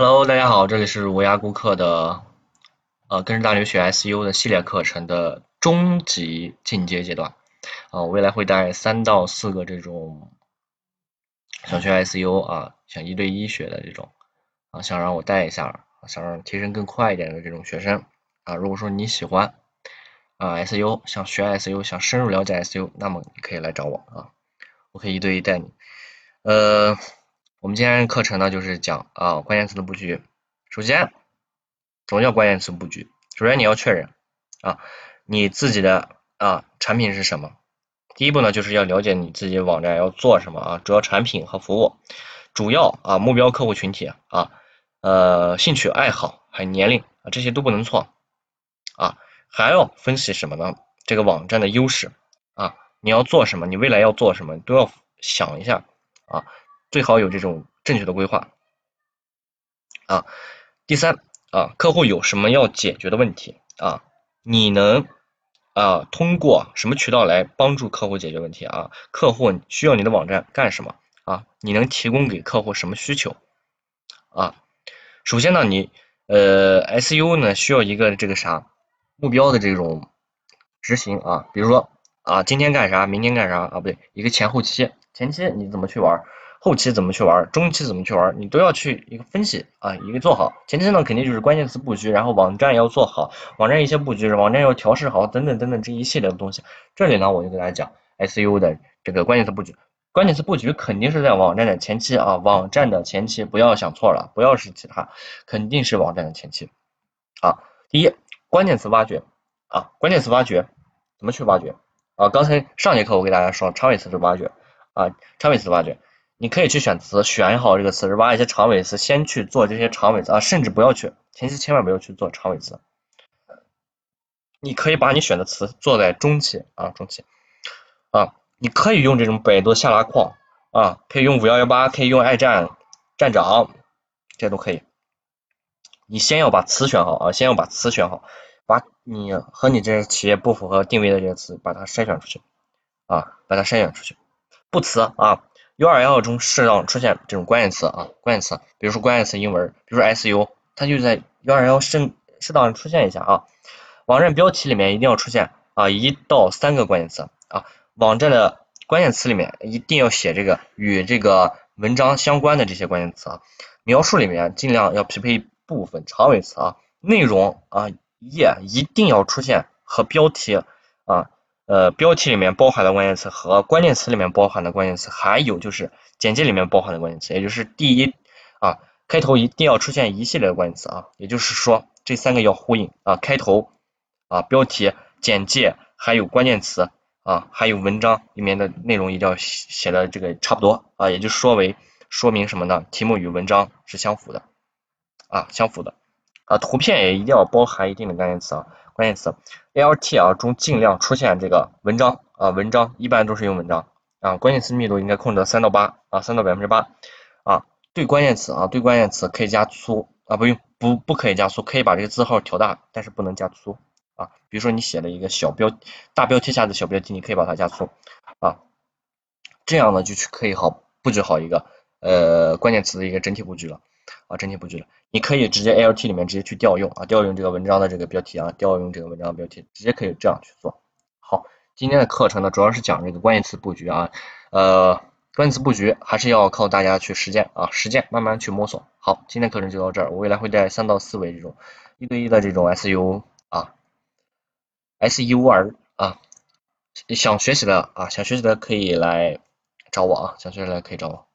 Hello，大家好，这里是无涯顾客的呃，跟着大牛学 SU 的系列课程的中级进阶阶段啊，未来会带三到四个这种想学 SU 啊，想一对一学的这种啊，想让我带一下，想让提升更快一点的这种学生啊，如果说你喜欢啊 SU，想学 SU，想深入了解 SU，那么你可以来找我啊，我可以一对一带你，呃。我们今天课程呢，就是讲啊关键词的布局。首先，什么叫关键词布局？首先你要确认啊你自己的啊产品是什么。第一步呢，就是要了解你自己网站要做什么啊，主要产品和服务，主要啊目标客户群体啊呃兴趣爱好还有年龄啊这些都不能错啊，还要分析什么呢？这个网站的优势啊，你要做什么，你未来要做什么都要想一下啊。最好有这种正确的规划啊。第三啊，客户有什么要解决的问题啊？你能啊通过什么渠道来帮助客户解决问题啊？客户需要你的网站干什么啊？你能提供给客户什么需求啊？首先呢，你呃 SU 呢需要一个这个啥目标的这种执行啊，比如说啊今天干啥，明天干啥啊？不对，一个前后期，前期你怎么去玩？后期怎么去玩，中期怎么去玩，你都要去一个分析啊，一个做好。前期呢，肯定就是关键词布局，然后网站要做好，网站一些布局，网站要调试好，等等等等这一系列的东西。这里呢，我就给大家讲 SU 的这个关键词布局。关键词布局肯定是在网站的前期啊，网站的前期不要想错了，不要是其他，肯定是网站的前期啊。第一，关键词挖掘啊，关键词挖掘怎么去挖掘啊？刚才上节课我给大家说长尾词是挖掘啊，长尾词挖掘。你可以去选词，选好这个词，挖一些长尾词，先去做这些长尾词啊，甚至不要去前期，千万不要去做长尾词。你可以把你选的词做在中期啊，中期啊，你可以用这种百度下拉框啊，可以用五幺幺八，可以用爱站站长，这都可以。你先要把词选好啊，先要把词选好，把你和你这个企业不符合定位的这些词，把它筛选出去啊，把它筛选出去，不词啊。URL 中适当出现这种关键词啊，关键词，比如说关键词英文，比如说 SU，它就在 URL 适适当出现一下啊。网站标题里面一定要出现啊一到三个关键词啊。网站的关键词里面一定要写这个与这个文章相关的这些关键词啊。描述里面尽量要匹配部分长尾词啊。内容啊页一定要出现和标题啊。呃，标题里面包含的关键词和关键词里面包含的关键词，还有就是简介里面包含的关键词，也就是第一啊，开头一定要出现一系列的关键词啊，也就是说这三个要呼应啊，开头啊，标题、简介还有关键词啊，还有文章里面的内容一定要写的这个差不多啊，也就说为说明什么呢？题目与文章是相符的啊，相符的啊，图片也一定要包含一定的关键词啊。关键词 LT 啊中尽量出现这个文章啊文章一般都是用文章啊关键词密度应该控制三到八啊三到百分之八啊对关键词啊对关键词可以加粗啊不用不不可以加粗可以把这个字号调大但是不能加粗啊比如说你写了一个小标大标题下的小标题你可以把它加粗啊这样呢就去可以好布局好一个呃关键词的一个整体布局了。啊，整体布局了，你可以直接 ALT 里面直接去调用啊，调用这个文章的这个标题啊，调用这个文章标题，直接可以这样去做。好，今天的课程呢，主要是讲这个关键词布局啊，呃，关键词布局还是要靠大家去实践啊，实践慢慢去摸索。好，今天课程就到这儿，我未来会带三到四位这种一对一的这种 SU 啊 S U R 啊，想学习的啊，想学习的可以来找我啊，想学习的可以找我。